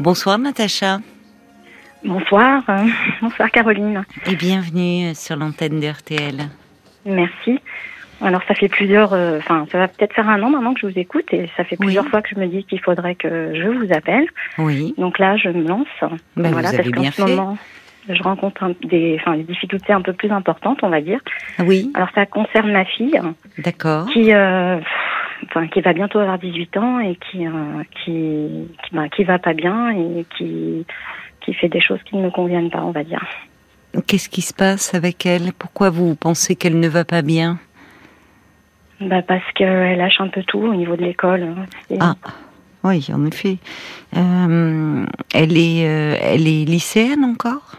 Bonsoir Natacha. Bonsoir, euh, bonsoir Caroline. Et bienvenue sur l'antenne de RTL. Merci. Alors ça fait plusieurs, euh, enfin ça va peut-être faire un an maintenant que je vous écoute et ça fait plusieurs fois que je me dis qu'il faudrait que je vous appelle. Oui. Donc là je me lance. Ben, voilà, vous avez bien ce fait. moment je rencontre des, enfin, des difficultés un peu plus importantes, on va dire. Oui. Alors ça concerne ma fille. D'accord. Qui, euh, enfin, qui va bientôt avoir 18 ans et qui, euh, qui, qui, bah, qui va pas bien et qui, qui fait des choses qui ne me conviennent pas, on va dire. Qu'est-ce qui se passe avec elle? Pourquoi vous pensez qu'elle ne va pas bien? Bah Parce qu'elle lâche un peu tout au niveau de l'école. Ah, oui, en effet. Euh, elle, est, euh, elle est lycéenne encore?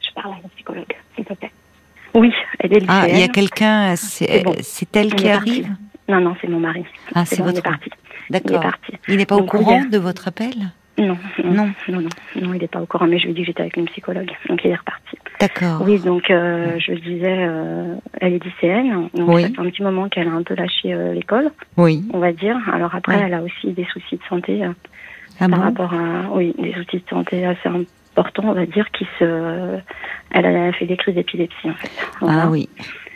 Je parle à une psychologue, s'il te plaît. Oui, elle est lycéenne. Ah, il y a quelqu'un, c'est elle qui arrive Non, non, c'est mon mari. Ah, c'est votre parti. D'accord. Il n'est pas au courant de votre appel non, non, non, non, non, il n'est pas au courant, mais je lui ai dit que j'étais avec une psychologue, donc il est reparti. D'accord. Oui, donc euh, je disais, euh, elle est lycéenne, donc oui. ça fait un petit moment qu'elle a un peu lâché euh, l'école, oui. on va dire. Alors après, elle a aussi des soucis de santé ah par bon rapport à, oui, des soucis de santé assez importants, on va dire, qui se, elle a fait des crises d'épilepsie en fait. Voilà. Ah oui.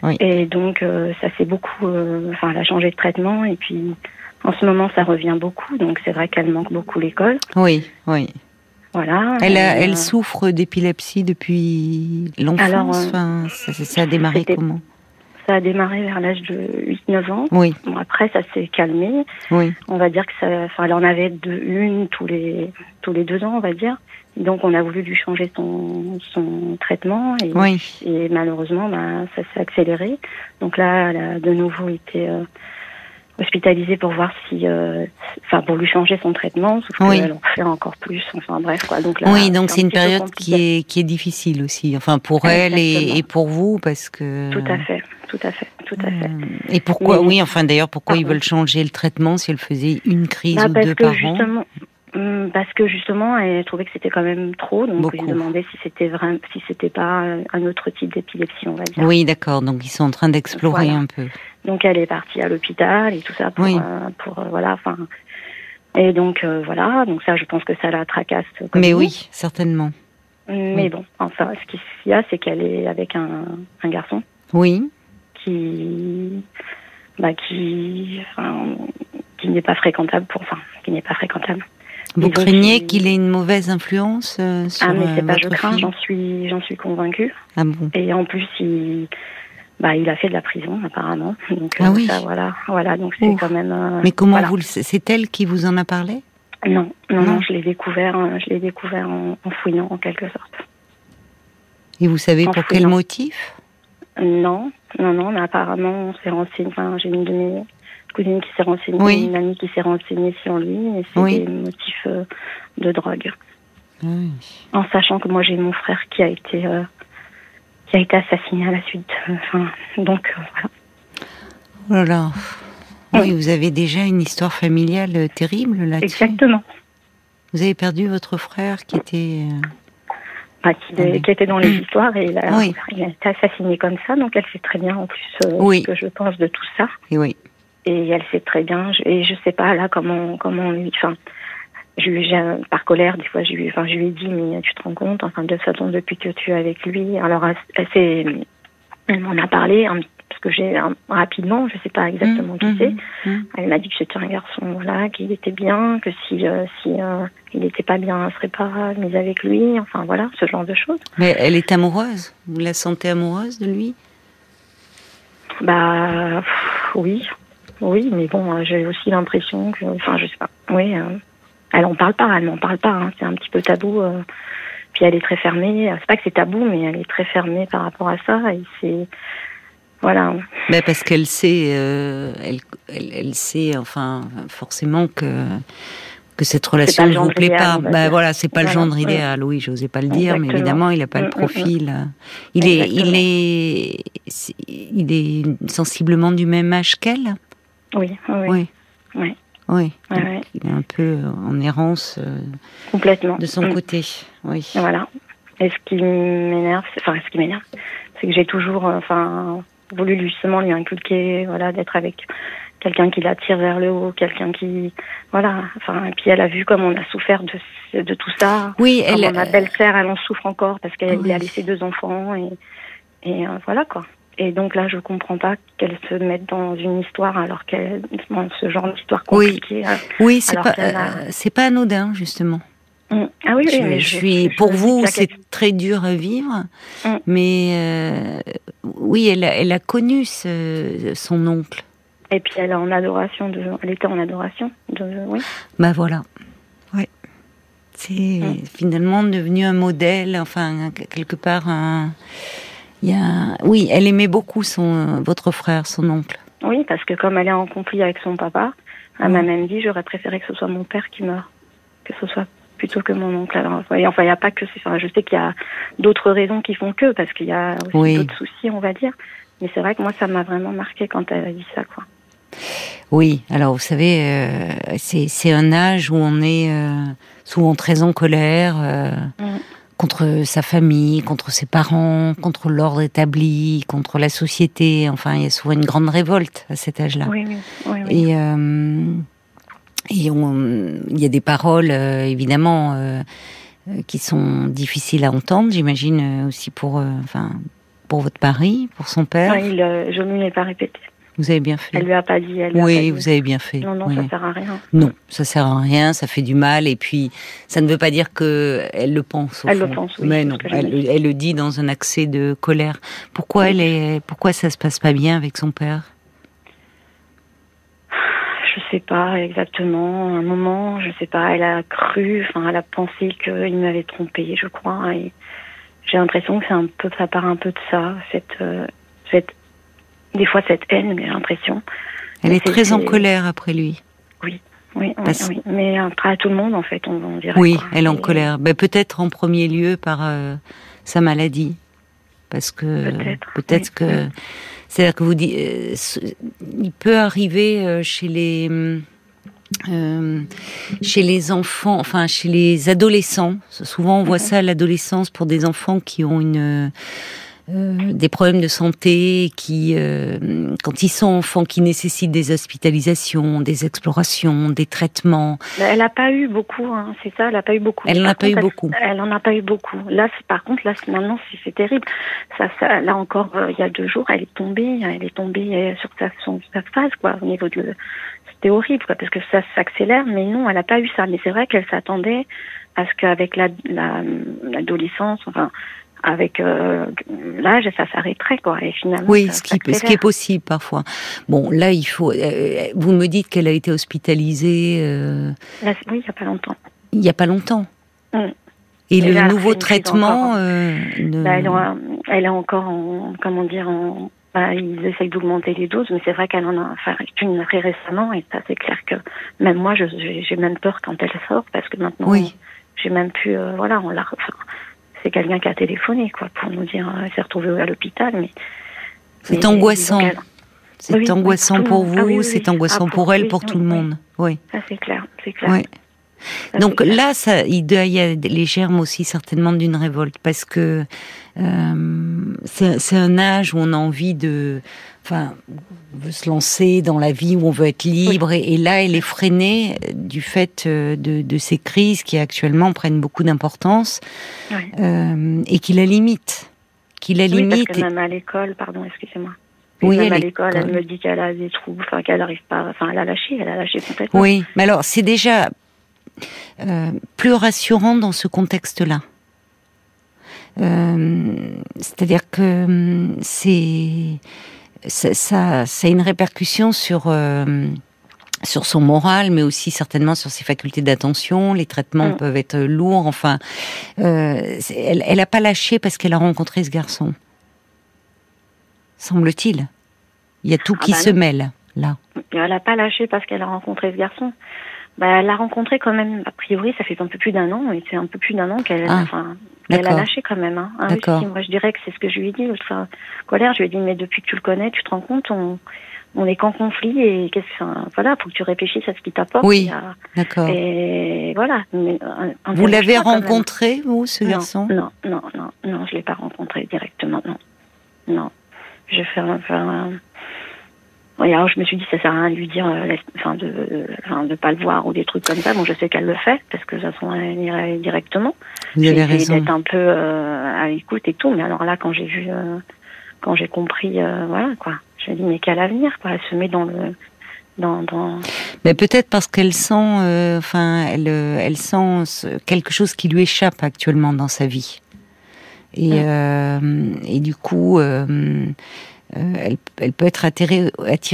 oui. Et donc ça c'est beaucoup, enfin, elle a changé de traitement et puis. En ce moment, ça revient beaucoup, donc c'est vrai qu'elle manque beaucoup l'école. Oui, oui. Voilà. Elle, a, elle souffre d'épilepsie depuis l'enfance. Enfin, ça, ça, a démarré comment? Ça a démarré vers l'âge de 8-9 ans. Oui. Bon, après, ça s'est calmé. Oui. On va dire que ça, enfin, elle en avait deux, une tous les tous les deux ans, on va dire. Donc, on a voulu lui changer son, son traitement et, oui. et malheureusement, bah, ça s'est accéléré. Donc là, elle a de nouveau été euh, hospitalisée pour voir si, euh, enfin pour lui changer son traitement, sauf oui. qu'elle en fait encore plus. Enfin bref quoi. Donc là, oui, donc c'est une période qui est qui est difficile aussi. Enfin pour elle et, et, pour vous parce que. Tout à fait, tout à fait, tout à fait. Et pourquoi Mais... Oui, enfin d'ailleurs pourquoi ils veulent changer le traitement si elle faisait une crise bah, ou parce deux que par an? justement, hum, parce que justement, elle trouvait que c'était quand même trop, donc Beaucoup. ils demandaient si c'était vrai, si c'était pas un autre type d'épilepsie, on va dire. Oui, d'accord. Donc ils sont en train d'explorer Voilà. un peu. Donc elle est partie à l'hôpital et tout ça pour, Oui. euh, pour euh, voilà, enfin. Et donc euh, voilà, donc ça, je pense que ça la tracasse. Comme Mais oui, certainement. Mais oui. bon, enfin, ce qu'il y a, c'est qu'elle est avec un, un garçon Oui. qui, bah, qui, enfin, qui n'est pas fréquentable pour, enfin, qui n'est pas fréquentable. Vous craignez il- qu'il ait une mauvaise influence euh, sur Ah mais euh, c'est pas je crains, j'en suis, j'en suis convaincue. Ah bon? Et en plus, il, bah, il a fait de la prison apparemment. Donc Ah euh, oui. ça, voilà, voilà, donc c'est quand même. euh, Mais comment voilà. vous le C'est elle qui vous en a parlé? Non, non, Non. je l'ai découvert, euh, je l'ai découvert en, en fouillant en quelque sorte. Et vous savez En pour quel fouillant. motif? Non, non, non, mais apparemment, on s'est renseigné. Enfin, j'ai une de mes cousines qui s'est renseignée, Oui. une amie qui s'est renseignée sur lui, et c'est Oui. des motifs euh, de drogue. Oui. En sachant que moi, j'ai mon frère qui a été euh, qui a été assassiné à la suite. euh, Enfin, donc voilà. Oh là là. Oui, vous avez déjà une histoire familiale terrible là-dessus. Exactement. Vous avez perdu votre frère qui était. Enfin, qui, Oui. qui était dans les histoires et il a, Oui. il a été assassiné comme ça, donc elle sait très bien en plus euh, Oui. ce que je pense de tout ça. et oui. Et elle sait très bien, je- et je sais pas là comment comment lui, enfin, je par colère des fois, je lui, enfin, je lui ai dit mais tu te rends compte, enfin de toute façon depuis que tu es avec lui, alors elle, elle m'en a parlé hein, parce que j'ai hein, rapidement, je sais pas exactement qui Mhm, c'est. mhm. Elle m'a dit que c'était un garçon, voilà, qu'il était bien, que si euh, si euh, il n'était pas bien, elle serait pas mise avec lui, enfin voilà, ce genre de choses. Mais elle est amoureuse? Vous la sentez amoureuse de lui? Bah pff, oui, oui, mais bon, euh, j'ai aussi l'impression que, enfin, je sais pas. Oui, euh, elle en parle pas, elle m'en parle pas. hein, c'est un petit peu tabou. euh, puis elle est très fermée. C'est pas que c'est tabou, mais elle est très fermée par rapport à ça. Et c'est voilà. Ben parce qu'elle sait, euh, elle, elle, elle sait, enfin, forcément que que cette relation ne le vous plaît idéal, pas. Ben dire. voilà, c'est pas le genre Mm. idéal. Oui, j'osais pas le dire, mais évidemment, il a pas Mm, le mm, profil. Il est, il est, il est sensiblement du même âge qu'elle? Oui, oui, oui, Oui. Il est un peu en errance euh, complètement. de son Mm. côté. Oui. Voilà. Et ce qui m'énerve, c'est- enfin, ce qui m'énerve, c'est que j'ai toujours, euh, enfin, voulu justement lui inculquer, voilà, d'être avec quelqu'un qui l'attire vers le haut, quelqu'un qui, voilà. Enfin, et puis elle a vu comme on a souffert de, de tout ça. Oui, elle. Ma belle-sœur, elle en souffre encore parce qu'elle a laissé deux enfants et, et voilà quoi. Et donc là, je comprends pas qu'elle se mette dans une histoire alors qu'elle, ce genre d'histoire compliquée. Oui, oui c'est pas, c'est pas anodin justement. Mm. Ah oui, je, mais je, suis. pour vous, c'est très dur à vivre, mm. mais euh, oui, elle a, elle a connu ce, son oncle. Et puis elle est en adoration de, elle était en adoration de, oui. Bah voilà, ouais. C'est mm. finalement devenu un modèle, enfin quelque part un. Il y a, oui, elle aimait beaucoup son, votre frère, son oncle. Oui, parce que comme elle est en conflit avec son papa, elle m'a même dit j'aurais préféré que ce soit mon père qui meure, que ce soit plutôt que mon oncle. Alors, enfin, il n'y a pas que. Enfin, je sais qu'il y a d'autres raisons qui font que, parce qu'il y a aussi d'autres soucis, on va dire. Mais c'est vrai que moi, ça m'a vraiment marqué quand elle a dit ça, quoi. Oui, alors vous savez, euh, c'est un âge où on est euh, souvent très en colère euh, mm. Contre sa famille, contre ses parents, contre l'ordre établi, contre la société. Enfin, il y a souvent une grande révolte à cet âge-là. Oui, oui, oui, Et et il y a des paroles, euh, évidemment, euh, euh, qui sont difficiles à entendre, j'imagine aussi pour, enfin, pour votre mari, pour son père. Oui, je ne l'ai pas répété. Vous avez bien fait. Elle lui a pas dit. Elle oui, vous avez bien fait. Non, non, ça sert à rien. Non, ça sert à rien, ça fait du mal, et puis ça ne veut pas dire que elle le pense. Au elle fond. le pense, oui. Mais non, elle, elle, le dit dans un accès de colère. Pourquoi elle est, pourquoi ça se passe pas bien avec son père? Je sais pas exactement. Un moment, je sais pas. Elle a cru, enfin, elle a pensé qu'il m'avait trompé, je crois. Et j'ai l'impression que c'est un peu, ça part un peu de ça, cette, euh, cette, des fois cette haine, j'ai l'impression. Elle est, très en colère après lui. Oui. Oui, oui, mais après tout le monde en fait, on, dirait. Oui, elle est en colère. Ben, peut-être en premier lieu par euh, sa maladie, parce que peut-être que c'est-à-dire que vous dites, euh, il peut arriver euh, chez les euh, chez les enfants, enfin chez les adolescents. Souvent, on voit ça à l'adolescence pour des enfants qui ont une euh, des problèmes de santé qui, euh, quand ils sont enfants, qui nécessitent des hospitalisations, des explorations, des traitements. Elle n'a pas eu beaucoup, hein, c'est ça, elle n'a pas eu beaucoup. Elle n'en a pas eu beaucoup. Elle n'en a pas eu beaucoup. Là, par contre, là, maintenant, c'est terrible. Ça, ça, là encore, euh, il y a deux jours, elle est tombée, elle est tombée sur sa, son, sa face, quoi, au niveau de. C'était horrible, quoi, parce que ça s'accélère, mais non, elle n'a pas eu ça. Mais c'est vrai qu'elle s'attendait à ce qu'avec l'adolescence, la, enfin, avec euh, l'âge, ça s'arrêterait quoi. Et finalement, oui, ce qui, ce qui est possible parfois. Bon, là, il faut. Euh, vous me dites qu'elle a été hospitalisée. Euh, oui, il n'y a pas longtemps. Il n'y a pas longtemps. Mm. Et, le nouveau traitement. Bah, elle, est encore en, comment dire, en, bah, ils essayent d'augmenter les doses, mais c'est vrai qu'elle en a fait une très récemment, et ça c'est clair que même moi, j'ai même peur quand elle sort, parce que maintenant, oui. j'ai même pu, voilà, on l'a, c'est quelqu'un qui a téléphoné, quoi, pour nous dire qu'elle euh, s'est retrouvée à l'hôpital. Mais c'est angoissant. C'est angoissant pour vous, c'est angoissant pour elle, pour tout le monde. Oui. Ça c'est clair, c'est clair. Donc là, ça, il y a les germes aussi certainement d'une révolte parce que euh, c'est un âge où on a envie de, enfin, veut se lancer dans la vie où on veut être libre et, là, elle est freinée du fait euh, de, ces crises qui actuellement prennent beaucoup d'importance euh, et qui la limitent, qui la oui, limite. Parce que même à l'école, pardon, excusez-moi. Oui, même à l'école, elle me dit qu'elle a des trous, enfin qu'elle n'arrive pas, enfin elle a lâché, elle a lâché complètement. Oui, mais alors c'est déjà euh, plus rassurant dans ce contexte-là. Euh, c'est-à-dire que hum, c'est ça, ça, a une répercussion sur euh, sur son moral, mais aussi certainement sur ses facultés d'attention. Les traitements mm. peuvent être lourds. Enfin, elle n'a pas lâché parce qu'elle a rencontré ce garçon. Semble-t-il. Il y a tout ah qui bah se mêle là. Elle n'a pas lâché parce qu'elle a rencontré ce garçon. Bah, elle l'a rencontré quand même, a priori, ça fait un peu plus d'un an, et c'est un peu plus d'un an qu'elle ah, enfin, a lâché quand même. Hein. Ah, moi, je dirais que c'est ce que je lui ai dit. Enfin, colère, je lui ai dit, mais depuis que tu le connais, tu te rends compte, on, on est qu'en conflit, et qu'est-ce enfin, voilà, faut que tu réfléchisses à ce qui t'apporte. Oui, d'accord. Et voilà. vous l'avez rencontré, vous, ce garçon? Non, non, non, non, je l'ai pas rencontré directement, non. Non. Je fais un, Oui, alors je me suis dit ça sert à rien de lui dire, euh, enfin de, enfin de pas le voir ou des trucs comme ça. Bon, je sais qu'elle le fait parce que de toute façon elle irait directement. Vous avez raison. d'être un peu euh, à l'écoute et tout, mais alors là quand j'ai vu, euh, quand j'ai compris, voilà quoi, je me dis mais quel avenir quoi. Elle se met dans le, dans, dans... Mais peut-être parce qu'elle sent, enfin elle, elle sent quelque chose qui lui échappe actuellement dans sa vie. Et, et du coup euh, elle, elle, peut être attirée,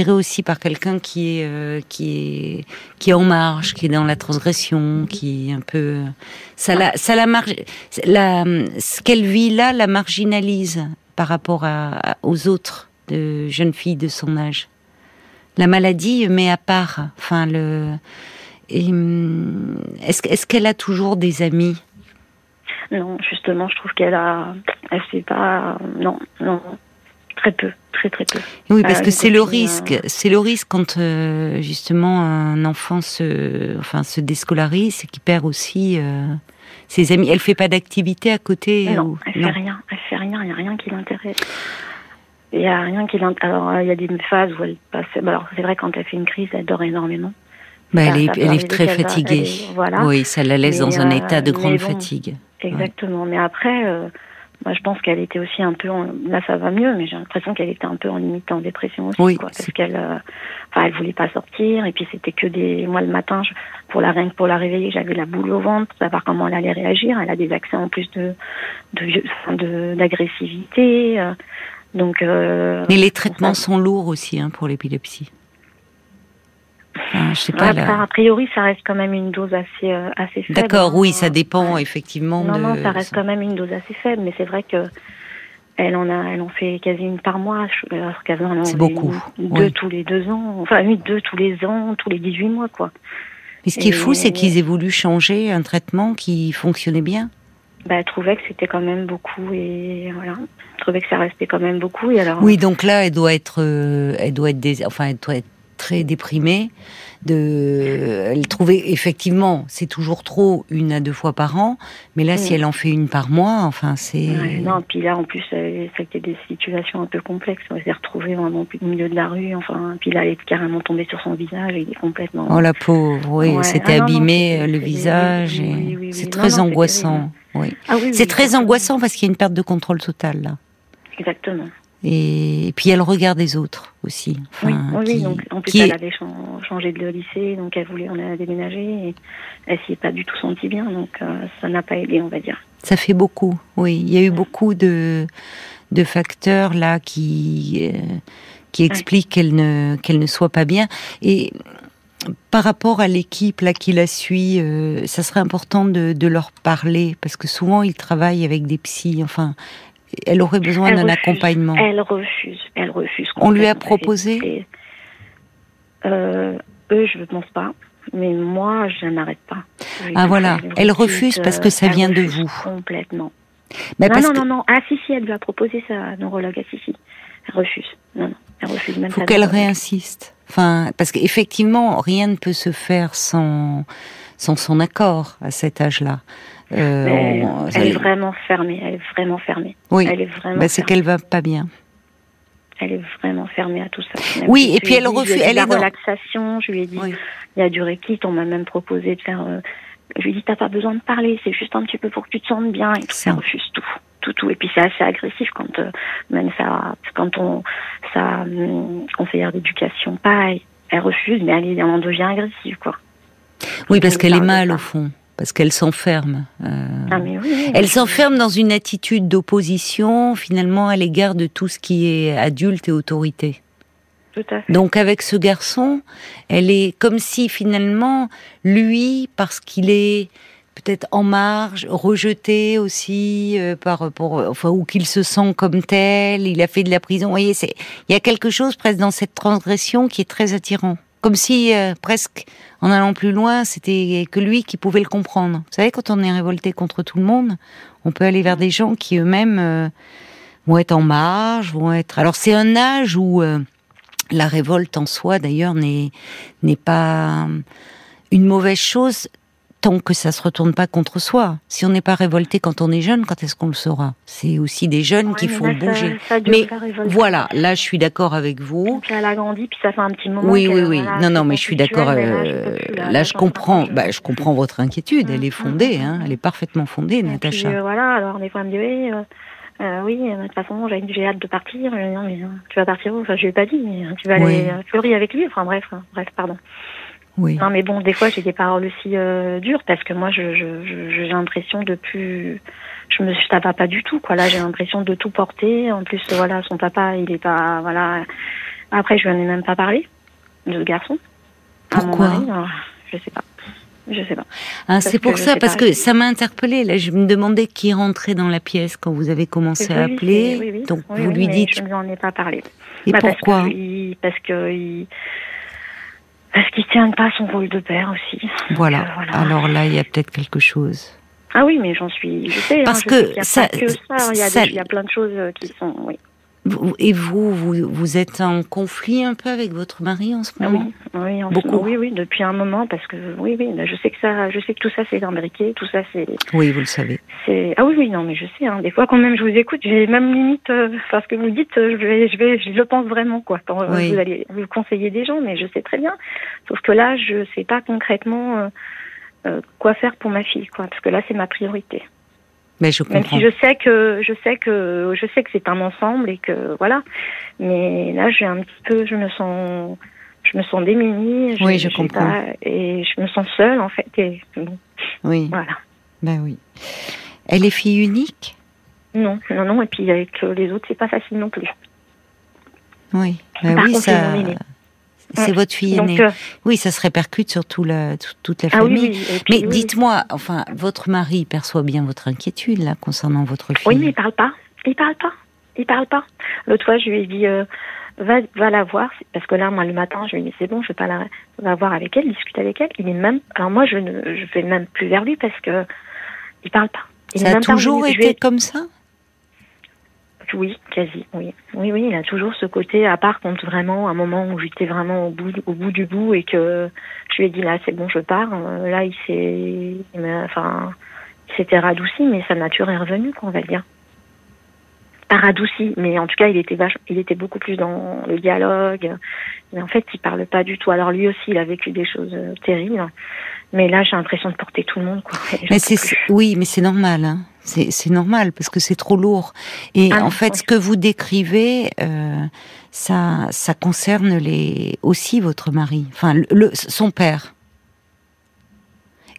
aussi par quelqu'un qui est euh, qui est qui est en marge, qui est dans la transgression, qui est un peu ça la ça la marge la ce qu'elle vit là la marginalise par rapport aux autres jeunes filles de son âge. La maladie met à part. Enfin le hum, est-ce est-ce qu'elle a toujours des amis? Non, justement, je trouve qu'elle a, elle sait pas, non, non, Très peu, très très peu. Oui, parce euh, que c'est le risque. Euh, c'est le risque quand euh, justement un enfant se, enfin, se déscolarise, c'est qu'il perd aussi ses amis. Elle fait pas d'activité à côté. Non, elle fait rien. Elle fait rien. Il y a rien qui l'intéresse. Il y a rien qui l'intéresse. Alors il y a des phases où elle passe. Bah, alors c'est vrai quand elle fait une crise, elle dort énormément. Bah, elle, est, elle est très fatiguée. voilà. Oui, ça la laisse dans un état de grande fatigue. Exactement. Mais après, moi, je pense qu'elle était aussi un peu, en... là ça va mieux, mais j'ai l'impression qu'elle était un peu en limite en dépression aussi, oui, quoi, parce qu'elle, euh... enfin, elle voulait pas sortir, et puis c'était que des, moi le matin, je... pour la rien pour la réveiller, j'avais la boule au ventre, pour savoir comment elle allait réagir. Elle a des accès en plus de, de, d'agressivité, euh... donc. Euh... Mais les traitements sont lourds aussi hein, pour l'épilepsie je sais pas. A priori, ça reste quand même une dose assez euh, assez faible. D'accord, oui, ça dépend effectivement. Non, non, ça reste quand même une dose assez faible, mais c'est vrai que elle en a, elle en fait quasi une par mois. C'est beaucoup. deux tous les deux ans, enfin oui, deux tous les ans, tous les 18 mois, quoi. Mais ce qui est fou, c'est qu'ils aient voulu changer un traitement qui fonctionnait bien. Bah, elle trouvait que c'était quand même beaucoup et voilà. Elle trouvait que ça restait quand même beaucoup et alors. Oui, donc là, elle doit être, euh, elle doit être, des, enfin, elle doit être très déprimée. De, elle trouvait effectivement, c'est toujours trop une à deux fois par an, mais là, si elle en fait une par mois, enfin, c'est. non, puis là, en plus, c'était des situations un peu complexes. Elle s'est retrouvée vraiment au milieu de la rue, enfin, puis là, elle est carrément tombée sur son visage, il est complètement. Oh la pauvre, oui, c'était ah, abîmé le visage, c'est très angoissant. Oui. Ah c'est très angoissant parce qu'il y a une perte de contrôle totale là. Exactement. Et, puis elle regarde les autres aussi. oui, oui donc en plus elle avait changé de lycée, donc elle voulait, on a déménagé, et elle s'y est pas du tout sentie bien, donc euh, ça n'a pas aidé, on va dire. Ça fait beaucoup, oui. Il y a eu beaucoup de, de facteurs là qui, euh, qui expliquent qu'elle ne, qu'elle ne soit pas bien. Et par rapport à l'équipe là qui la suit, euh, ça serait important de, de, leur parler parce que souvent ils travaillent avec des psys. Enfin, elle aurait besoin d'un accompagnement. Elle refuse, elle refuse. On lui a proposé euh, Eux, je ne pense pas. Mais moi, je n'arrête pas. ah voilà, elle refuse parce que ça vient de vous. Complètement. non, non, non, non. Ah si, si, elle lui a proposé sa neurologue. Ah si, si. Elle refuse. Non, non. Elle refuse même Faut qu'elle réinsiste. Enfin, parce qu'effectivement, rien ne peut se faire sans, sans son accord à cet âge-là. Euh, elle, est vraiment fermée. Elle est vraiment fermée. Oui. Elle est vraiment. Bah, c'est qu'elle va pas bien. Elle est vraiment fermée à tout ça. oui, et puis elle refuse. Elle la relaxation. Je lui ai dit, il y a du reiki. On m'a même proposé de faire. Euh, je lui ai dit, t'as pas besoin de parler. C'est juste un petit peu pour que tu te sentes bien. Et ça refuse tout, tout, tout. Et puis c'est assez agressif quand euh, même ça, quand on, ça, conseillère d'éducation, pareil. Elle refuse, mais elle, elle en devient agressive, quoi. Oui, parce qu'elle est mal au fond parce qu'elle s'enferme. Euh, ah, elle s'enferme dans une attitude d'opposition finalement à l'égard de tout ce qui est adulte et autorité. Tout à fait. Donc avec ce garçon, elle est comme si finalement lui, parce qu'il est peut-être en marge, rejeté aussi euh, par pour enfin ou qu'il se sent comme tel, il a fait de la prison. Vous voyez, c'est il y a quelque chose presque dans cette transgression qui est très attirant, comme si euh, presque en allant plus loin, c'était que lui qui pouvait le comprendre. Vous savez, quand on est révolté contre tout le monde, on peut aller vers des gens qui eux-mêmes euh, vont être en marge, vont être. Alors c'est un âge où euh, la révolte en soi, d'ailleurs, n'est n'est pas une mauvaise chose tant que ça se retourne pas contre soi. Si on n'est pas révolté quand on est jeune, quand est-ce qu'on le saura? C'est aussi des jeunes qui font bouger. mais voilà, là je suis d'accord avec vous. Puis elle a grandi, puis ça fait un petit moment. Oui, oui, oui. non, non, mais je suis d'accord. Euh, là, je, comprends. Bah, je comprends votre inquiétude. Elle est mm, fondée, mm, hein. Mm, elle est parfaitement fondée, Natacha. Puis, euh, voilà. Alors fois, elle me dit oui. Euh, oui, de toute façon, j'ai hâte de partir. Non, mais tu vas partir où? Enfin, je lui ai pas dit, mais tu vas aller fleurir avec lui. Enfin, bref, hein, bref, pardon. Oui. Non, mais bon, des fois, j'ai des paroles aussi euh, dures parce que moi, je, j'ai l'impression de plus. Je me, ça va pas du tout, quoi. Là, j'ai l'impression de tout porter. En plus, voilà, son papa, il est pas, voilà. Après, je lui en ai même pas parlé de ce garçon. Pourquoi Je sais pas. Je sais pas. Ah, c'est pour ça, parce que ça m'a interpellée. Là, je me demandais qui rentrait dans la pièce quand vous avez commencé à appeler. Oui, oui, Donc, vous lui dites. Je ne lui en ai pas parlé. Et bah, pourquoi Parce que, parce que il, parce qu'il tient pas son rôle de père aussi. Voilà. Euh, voilà. Alors là, il y a peut-être quelque chose. Ah oui, mais j'en suis. Je sais. Hein, Parce que, il y a ça, pas que ça. Il y, a ça, il y a plein de choses euh, qui sont. Oui. Et vous, vous, vous êtes en conflit un peu avec votre mari en ce moment Oui, oui, Beaucoup. oui, oui, depuis un moment, parce que oui, oui, je sais que ça, je sais que tout ça c'est imbriqué, tout ça c'est. Oui, vous le savez. C'est ah oui, oui, non, mais je sais. Hein, des fois, quand même, je vous écoute, j'ai même limite, euh, parce que vous dites, euh, je vais, je vais, je le pense vraiment, quoi. Quand euh, Vous allez vous conseiller des gens, mais je sais très bien. Sauf que là, je sais pas concrètement euh, quoi faire pour ma fille, quoi, parce que là, c'est ma priorité. Mais je Même si je sais que je sais que je sais que c'est un ensemble et que voilà. Mais là, j'ai un petit peu, je me sens, je me sens démunie. oui, je comprends. et je me sens seule en fait. Et, oui. Voilà. Ben oui. Elle est fille unique? Non, non, non. Et puis avec les autres, c'est pas facile non plus. Oui, ben oui, ça. C'est votre fille aînée. Euh, oui, ça se répercute sur la, toute la ah famille. mais dites-moi, enfin, votre mari perçoit bien votre inquiétude là concernant votre fille. Oui, mais il parle pas. Il parle pas. Il parle pas. L'autre fois, je lui ai dit, euh, va, va la voir, parce que là, moi, le matin, je lui ai dit, c'est bon, je vais pas la, va voir avec elle, discuter avec elle. Il est même, alors moi, je ne, je vais même plus vers lui parce que il parle pas. ça a toujours été comme ça? Oui, quasi, oui. Oui, oui, il a toujours ce côté, à part quand vraiment, un moment où j'étais vraiment au bout, au bout du bout et que je lui ai dit là, c'est bon, je pars. Euh, là, il s'est, enfin, il s'était radouci, mais sa nature est revenue, on va dire. Pas radouci, mais en tout cas, il était vache, il était beaucoup plus dans le dialogue. Mais en fait, il parle pas du tout. Alors lui aussi, il a vécu des choses euh, terribles. Mais là, j'ai l'impression de porter tout le monde. Quoi. Mais c'est, oui, mais c'est normal. Hein. C'est normal parce que c'est trop lourd. Et ah, en fait, ce que vous décrivez, euh, ça, ça concerne les aussi votre mari, enfin le, son père.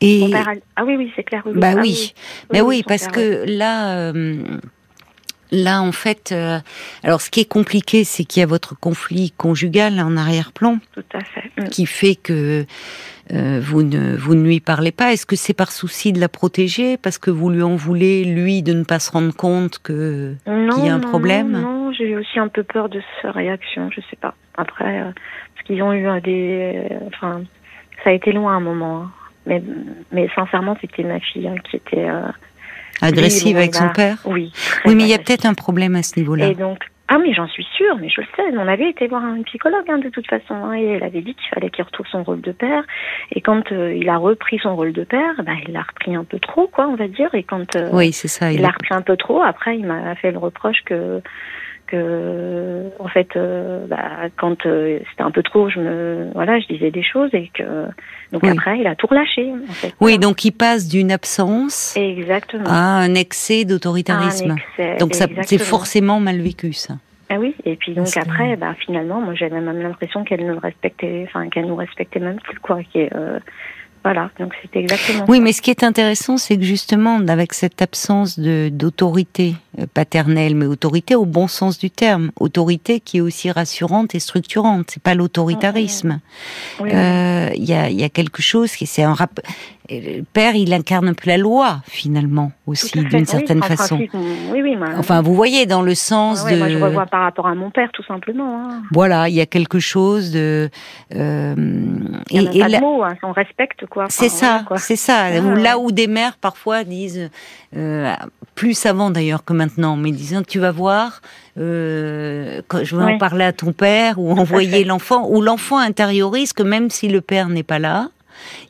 Et ah oui, oui, c'est clair. Bah ah oui, mais oui, parce que là. Euh, là, en fait, euh, alors ce qui est compliqué, c'est qu'il y a votre conflit conjugal en arrière-plan, Tout à fait. Mm. qui fait que euh, vous, ne, vous ne lui parlez pas Est-ce que c'est par souci de la protéger Parce que vous lui en voulez, lui, de ne pas se rendre compte qu'il y a un problème? Non, j'ai aussi un peu peur de sa réaction, je sais pas. Après, euh, parce qu'ils ont eu des... enfin, ça a été loin à un moment. Hein. Mais, mais sincèrement, c'était ma fille hein, qui était... Euh, Agressive avec son père? Oui. Oui, mais il y a peut-être un problème à ce niveau-là. Et donc, ah mais j'en suis sûre, mais je le sais. On avait été voir un psychologue hein, de toute façon, hein, et elle avait dit qu'il fallait qu'il retrouve son rôle de père. Et quand euh, il a repris son rôle de père, bah, il l'a repris un peu trop, quoi, on va dire. Et quand euh, oui, c'est ça, il l'a repris un peu trop, après il m'a fait le reproche que que en fait euh, bah, quand c'était un peu trop je me voilà je disais des choses et que donc après il a tout relâché en fait, oui donc il passe d'une absence exactement. à un excès d'autoritarisme. Donc ça c'est forcément mal vécu ça. Ah oui, et puis donc après, bah, finalement, moi j'avais même l'impression qu'elle nous respectait, enfin qu'elle nous respectait même plus, quoi. Euh, voilà, donc c'était exactement. Oui, mais ce qui est intéressant, c'est que justement, avec cette absence de d'autorité euh, paternelle, mais autorité au bon sens du terme, autorité qui est aussi rassurante et structurante. C'est pas l'autoritarisme. Euh, il y, a, y a quelque chose qui c'est un rap le père, il incarne un peu la loi, finalement, aussi, d'une certaine façon. oui, oui. enfin, vous voyez, dans le sens de... Moi, je revois par rapport à mon père, tout simplement. Hein. Voilà, il y a quelque chose de... Euh, il y a et, pas de mots, hein, on respecte, quoi. c'est ça, c'est ça. Ah, là où des mères, parfois, disent... Euh, plus avant, d'ailleurs, que maintenant, mais disant, tu vas voir... Euh, je vais en parler à ton père ou envoyer l'enfant ou l'enfant intériorise que même si le père n'est pas là,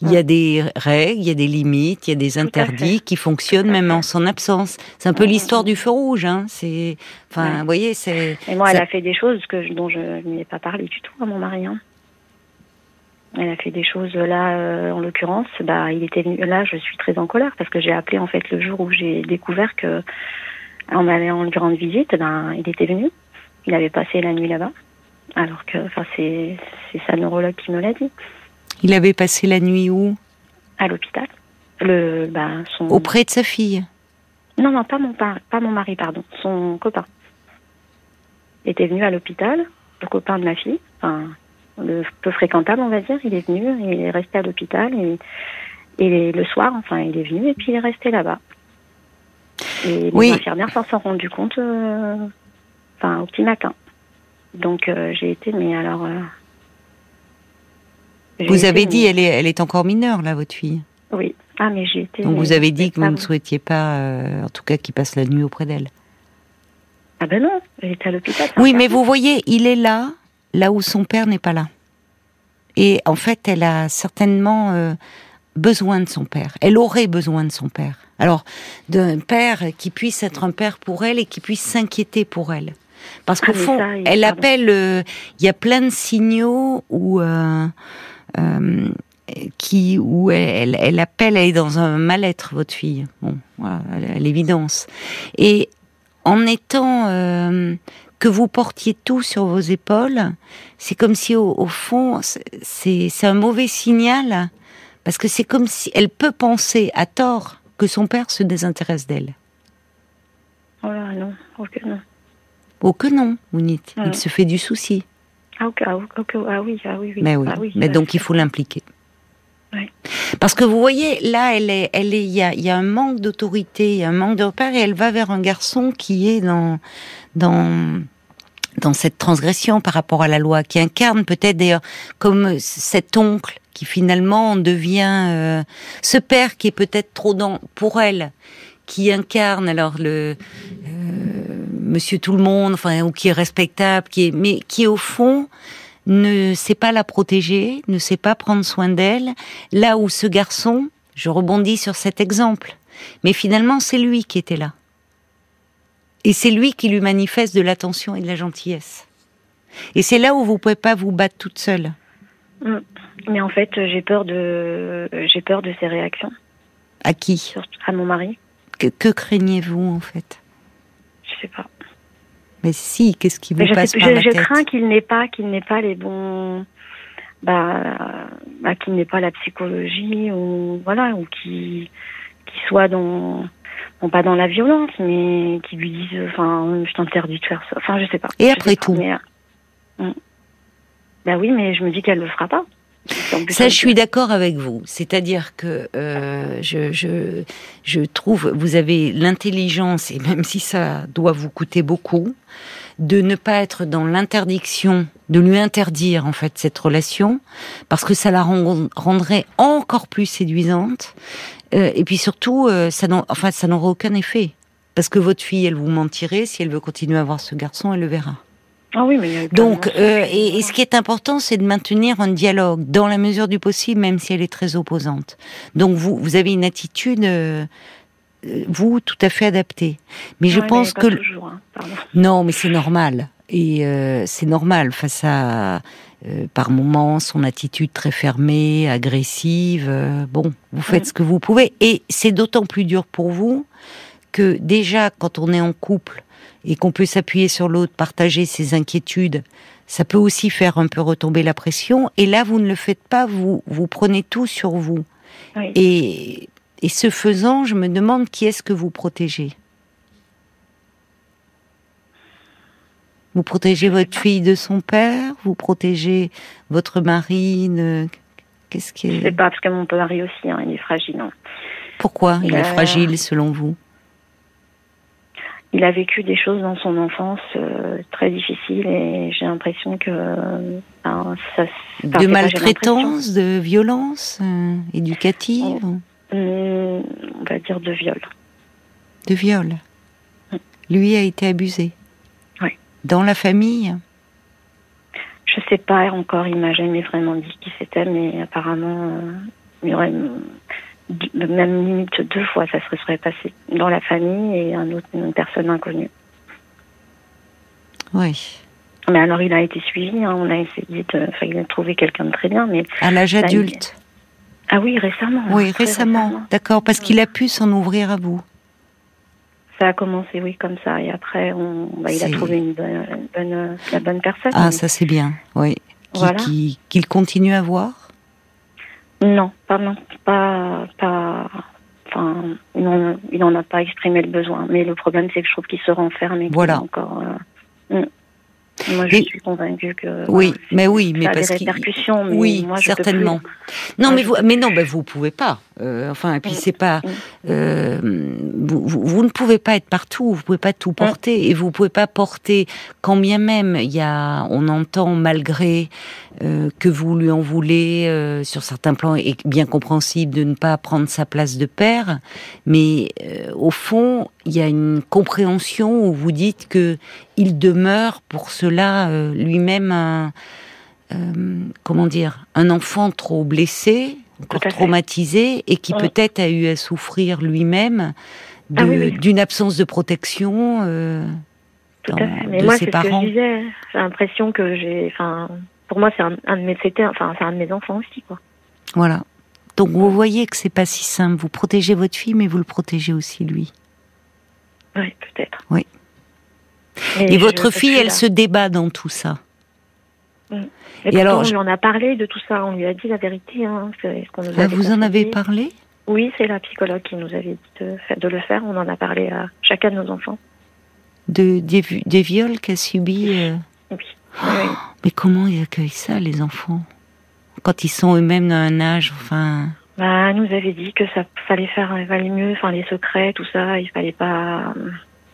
Il y a des règles, il y a des limites, il y a des interdits qui fonctionnent même en son absence. C'est un peu l'histoire du feu rouge. Hein. C'est, enfin, vous voyez, c'est. Et moi, elle a fait des choses que dont je n'ai pas parlé du tout à mon mari. Hein. Elle a fait des choses là, euh, en l'occurrence, bah, il était venu. Là, je suis très en colère parce que j'ai appelé en fait le jour où j'ai découvert que on allait en lui rendre visite. Ben, il était venu. Il avait passé la nuit là-bas. Alors que, enfin, c'est c'est sa neurologue qui me l'a dit. Il avait passé la nuit où? À l'hôpital. Le, ben, son... Auprès de sa fille? Non, non, pas mon pas mon mari, pardon, son copain. Il était venu à l'hôpital, le copain de ma fille. Enfin, le peu fréquentable, on va dire. Il est venu, il est resté à l'hôpital et, et le soir, enfin, il est venu et puis il est resté là-bas. Et les infirmières s'en sont rendues compte, euh, enfin, au petit matin. Donc euh, j'ai été, mais alors. Euh, vous avez dit, elle est, elle est encore mineure là, votre fille. Oui. Ah, mais j'ai été. Donc vous avez dit que vous ne souhaitiez pas, en tout cas, qu'il passe la nuit auprès d'elle. Ah ben non, elle était à l'hôpital. Oui, mais vous voyez, il est là là où son père n'est pas là. Et en fait, elle a certainement euh, besoin de son père. Elle aurait besoin de son père. Alors, d'un père qui puisse être un père pour elle et qui puisse s'inquiéter pour elle. Parce qu'au ah, fond, elle appelle. Euh, il y a plein de signaux où euh, qui où elle, elle, appelle. Elle est dans un mal-être, votre fille. Bon, voilà, à l'évidence. Et en étant que vous portiez tout sur vos épaules, c'est comme si au, fond, c'est un mauvais signal, parce que c'est comme si elle peut penser à tort que son père se désintéresse d'elle. Oh là, non, ok, non. Oh que non, Il se fait du souci. Ah, ok, ah, ah oui, ah oui, oui. Mais oui, ah mais donc il faut l'impliquer. Parce que vous voyez, là, elle est, elle est, il y a, y a, un manque d'autorité, il y a un manque de repère, et elle va vers un garçon qui est dans, dans, dans cette transgression par rapport à la loi, qui incarne peut-être d'ailleurs comme cet oncle qui finalement devient euh, ce père qui est peut-être trop dans pour elle, qui incarne alors le euh, Monsieur tout le monde, enfin ou qui est respectable, qui est mais qui au fond ne sait pas la protéger, ne sait pas prendre soin d'elle, là où ce garçon, je rebondis sur cet exemple, mais finalement c'est lui qui était là. Et c'est lui qui lui manifeste de l'attention et de la gentillesse. Et c'est là où vous pouvez pas vous battre toute seule. Mm. Mais en fait, j'ai peur de j'ai peur de ses réactions. À qui? À mon mari. Que, craignez-vous en fait? Je sais pas. Mais si, qu'est-ce qui vous passe par la je crains qu'il n'ait pas qu'il n'ait pas les bons bah, bah qu'il n'ait pas la psychologie ou voilà ou qui qui soit dans pas dans la violence, mais qui lui disent, enfin, je t'interdis de faire ça. Enfin, je sais pas. Et après tout. Ben oui, mais je me dis qu'elle le fera pas. Ça, je suis d'accord avec vous. C'est-à-dire que euh, je, je, je trouve, vous avez l'intelligence, et même si ça doit vous coûter beaucoup, de ne pas être dans l'interdiction, de lui interdire en fait cette relation, parce que ça la rendrait encore plus séduisante. Euh, et puis surtout, euh, ça enfin, ça n'aura aucun effet. Parce que votre fille, elle vous mentirait, si elle veut continuer à voir ce garçon, elle le verra. Ah oui, mais Donc, euh, et, ce qui est important, c'est de maintenir un dialogue dans la mesure du possible, même si elle est très opposante. Donc, vous, vous avez une attitude, vous, tout à fait adaptée. Mais je pense que hein, non, mais c'est normal. Et c'est normal face à euh, par moments son attitude très fermée, agressive. Euh, bon, vous faites ce que vous pouvez. Et c'est d'autant plus dur pour vous que déjà, quand on est en couple et qu'on peut s'appuyer sur l'autre, partager ses inquiétudes, ça peut aussi faire un peu retomber la pression. Et là, vous ne le faites pas, vous, vous prenez tout sur vous. Et, et ce faisant, je me demande qui est-ce que vous protégez Vous protégez votre fille de son père Vous protégez votre mari Qu'est-ce qui est... Je sais pas, parce que mon mari aussi, hein, il est fragile. Hein. Pourquoi? Il est euh, fragile selon vous? Il a vécu des choses dans son enfance euh, très difficiles et j'ai l'impression que ben, ça... de maltraitance, de violence euh, éducative on, on va dire de viol. De viol. Lui a été abusé. Dans la famille Je sais pas encore, il m'a jamais vraiment dit qui c'était, mais apparemment, euh, il y aurait même limite deux fois, ça se serait passé dans la famille et un autre, une personne inconnue. Oui. Mais alors, il a été suivi, hein, on a essayé de, enfin, il a trouvé quelqu'un de très bien, mais. À l'âge adulte. Ah oui, récemment. Oui, récemment. D'accord, parce qu'il a pu s'en ouvrir à vous. Ça a commencé, oui, comme ça. Et après, on, bah, il a trouvé une bonne, la bonne personne. Ah, ça c'est bien, oui. Qu'il continue à voir Non, pas, non, pas, pas, enfin, il n'en a pas exprimé le besoin. Mais le problème, c'est que je trouve qu'il se renferme et voilà. encore. Euh, hmm. Moi, je suis convaincue que. Oui, mais oui, mais ça parce a des répercussions. Mais oui, moi, je certainement. Non, mais vous, mais non, vous pouvez pas. Euh, enfin, et puis Mm. c'est pas. Mm. Euh, vous, vous, vous ne pouvez pas être partout. Vous pouvez pas tout porter, et vous pouvez pas porter. Quand bien même, il y a, on entend malgré euh, que vous lui en voulez euh, sur certains plans, et bien compréhensible de ne pas prendre sa place de père, mais euh, au fond, il y a une compréhension où vous dites que il demeure pour cela euh, lui-même un, euh, comment dire, un enfant trop blessé, encore traumatisé, et qui peut-être a eu à souffrir lui-même de- Ah oui, oui. d'une absence de protection. euh, Tout à fait. Mais moi, c'est ce que parents. je disais. J'ai l'impression que j'ai. Enfin, pour moi, c'est un, un de mes. C'était, enfin, c'est un de mes enfants aussi, quoi. Voilà. Donc vous voyez que c'est pas si simple. Vous protégez votre fille, mais vous le protégez aussi lui. Oui, peut-être. Oui. Mais Et, votre fille, elle se débat dans tout ça. Et, Et pourtant, alors, on lui en a parlé de tout ça. On lui a dit la vérité. Hein, ce qu'on nous Ah, vous en avez parlé? Oui, c'est la psychologue qui nous avait dit de, le faire. On en a parlé à chacun de nos enfants. de, des, vi- des viols qu'a subi euh, Oui. Oui. Mais comment ils accueillent ça, les enfants? Quand ils sont eux-mêmes dans un âge, enfin... Bah, elle nous avait dit que ça fallait faire, il valait mieux, enfin les secrets, tout ça, il fallait pas,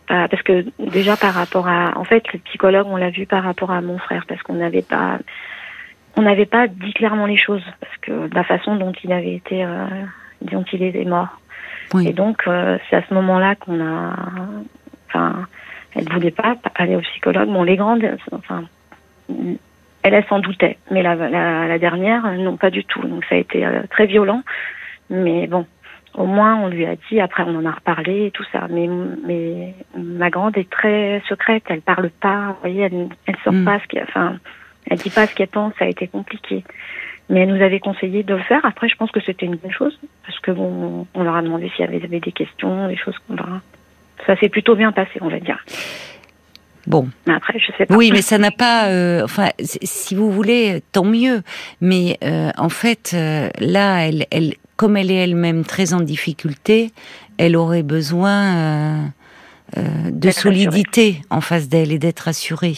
pas- parce que déjà par rapport à, en fait, le psychologue, on l'a vu par rapport à mon frère, parce qu'on n'avait pas, on n'avait pas dit clairement les choses, parce que de la façon dont il avait été, euh, dont il était mort. Oui. Et donc euh, c'est à ce moment-là qu'on a, enfin, elle voulait pas aller au psychologue. Bon, les grandes, enfin, elle, elle s'en doutait, mais la, la, la dernière, non, pas du tout. Donc ça a été euh, très violent, mais bon, au moins on lui a dit. Après, on en a reparlé et tout ça. Mais, mais ma grande est très secrète. Elle parle pas. Vous voyez, elle, elle sort Mm. pas ce enfin, elle dit pas ce qu'elle pense. Ça a été compliqué. Mais elle nous avait conseillé de le faire. Après, je pense que c'était une bonne chose parce que bon, on leur a demandé s'il y avait, avait des questions, des choses qu'on va. Ça s'est plutôt bien passé, on va dire. Bon, Mais après, je sais pas. oui, mais ça n'a pas... euh, enfin, si vous voulez, tant mieux. Mais euh, en fait, euh, là, elle, elle, comme elle est elle-même très en difficulté, elle aurait besoin de solidité en face d'elle et d'être assurée.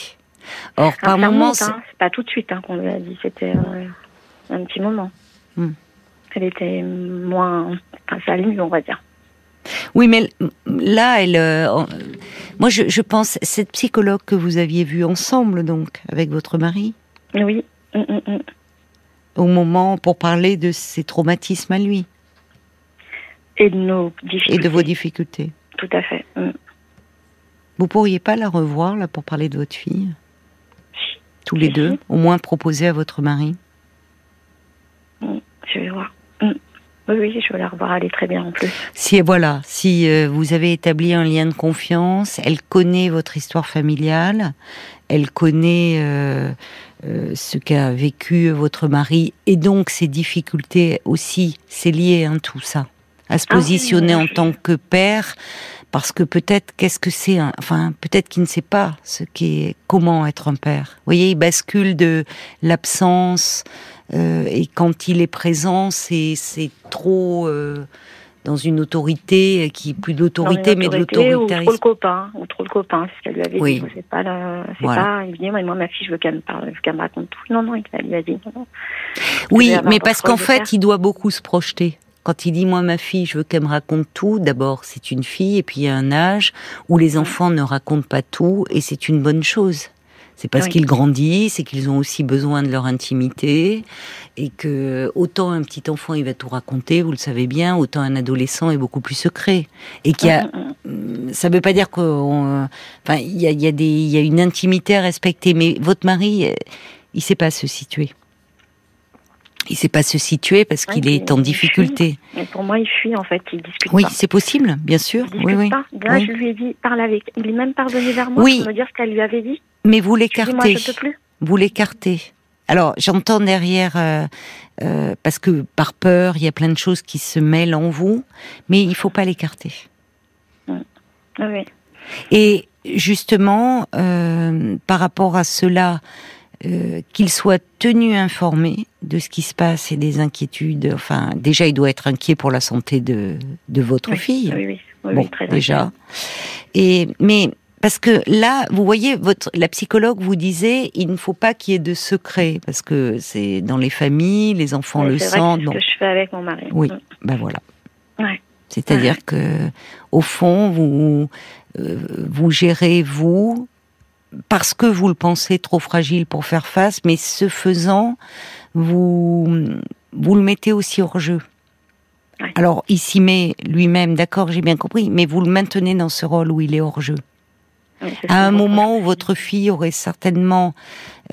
Or, Enfin, par moments... c'est- hein. Pas tout de suite hein, qu'on lui a dit. C'était un petit moment. Hmm. Elle était moins. Enfin, ça on va dire. Oui, mais là, elle, euh, moi, je, je pense cette psychologue que vous aviez vue ensemble, donc, avec votre mari, Oui. Mm, mm, mm. au moment pour parler de ses traumatismes à lui Et de nos et difficultés. de vos difficultés. Tout à fait. Mm. Vous pourriez pas la revoir là pour parler de votre fille, tous les Si, deux, si. au moins proposer à votre mari? Je vais voir. Oui, oui, je vais la revoir. Elle est très bien en plus. Si voilà, si euh, vous avez établi un lien de confiance, elle connaît votre histoire familiale, elle connaît euh, euh, ce qu'a vécu votre mari et donc ses difficultés aussi. C'est lié hein, tout ça à se Ah oui, positionner oui, en tant que père, parce que peut-être qu'est-ce que c'est, un- enfin peut-être qu'il ne sait pas ce qu'est comment être un père. Vous voyez, il bascule de l'absence euh, et quand il est présent, c'est trop euh, dans une autorité qui est plus Dans mais de autorité Ou trop le l'autoritarisme. copain. Ou trop le copain. C'est ce qu'elle lui avait Oui. dit. C'est pas, Voilà. Il dit, moi, ma fille, je veux qu'elle me parle. Je veux qu'elle me raconte tout. Non, non, il lui a dit. Non, non. Oui, mais parce qu'en fait, faire. il doit beaucoup se projeter. Quand il dit moi ma fille, je veux qu'elle me raconte tout. D'abord, c'est une fille et puis il y a un âge où les enfants ne racontent pas tout et c'est une bonne chose. C'est parce Oui. qu'ils grandissent et qu'ils ont aussi besoin de leur intimité et que autant un petit enfant il va tout raconter, vous le savez bien, autant un adolescent est beaucoup plus secret et qu'il y a Mm, mm, mm. ça veut pas dire qu'on, enfin, il y a, il y a des, il y a une intimité à respecter. Mais votre mari, euh, Il sait pas se situer. Il sait pas se situer parce qu'il est en difficulté. Mais pour moi, il fuit en fait. Il discute oui, c'est possible, bien sûr. Il oui, oui. Pas. Là, je lui ai dit, parle avec. Il est même pardonné vers moi pour me dire ce qu'elle lui avait dit. Mais vous l'écartez. Vous l'écartez. Alors, j'entends derrière, euh, euh, parce que par peur, il y a plein de choses qui se mêlent en vous, mais il faut pas l'écarter. Oui. Et justement, euh, par rapport à cela, euh, qu'il soit tenu informé de ce qui se passe et des inquiétudes. Enfin, déjà, il doit être inquiet pour la santé de, de votre fille. Oui, oui, oui, bon, très déjà. Et mais parce que là, vous voyez, votre la psychologue vous disait, il ne faut pas qu'il y ait de secret parce que c'est dans les familles, les enfants le sentent. C'est ce que je fais avec mon mari. Oui, mm. ben voilà. Ouais. C'est-à-dire que, au fond, vous euh, vous gérez vous parce que vous le pensez trop fragile pour faire face, mais ce faisant, vous, vous le mettez aussi hors jeu. Alors, il s'y met lui-même, d'accord, j'ai bien compris, mais vous le maintenez dans ce rôle où il est hors jeu. À un moment où votre fille aurait certainement,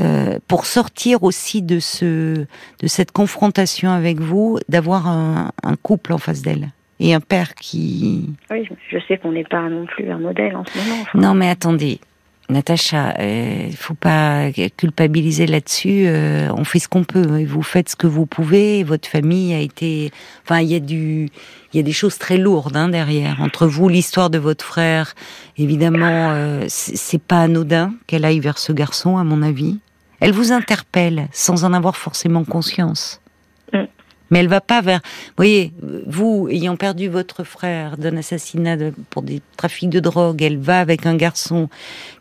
euh, pour sortir aussi de ce, de cette confrontation avec vous, d'avoir un, couple en face d'elle et un père qui. Oui, je sais qu'on n'est pas non plus un modèle en ce moment. Non, mais attendez, Natacha, il euh, faut pas culpabiliser là-dessus. Euh, on fait ce qu'on peut. Vous faites ce que vous pouvez. Votre famille a été. Enfin, il y a du, il y a des choses très lourdes hein, derrière. Entre vous, l'histoire de votre frère, évidemment, euh, c'est pas anodin qu'elle aille vers ce garçon, à mon avis. Elle vous interpelle sans en avoir forcément conscience. Mais elle va pas vers. Vous voyez, vous ayant perdu votre frère d'un assassinat pour des trafics de drogue, elle va avec un garçon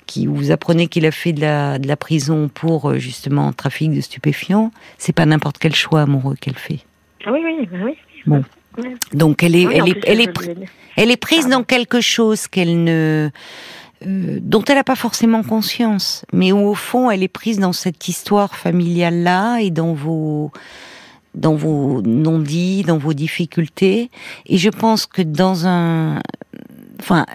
qui vous apprenez qu'il a fait de la, de la prison pour euh, justement trafic de stupéfiants. C'est pas n'importe quel choix amoureux qu'elle fait. Ah oui, oui, oui. Bon. Donc elle est, elle, est, elle, est, elle est prise dans quelque chose qu'elle ne, euh, dont elle n'a pas forcément conscience, mais où au fond elle est prise dans cette histoire familiale là et dans vos dans vos non-dits, dans vos difficultés. Et je pense que dans un, enfin,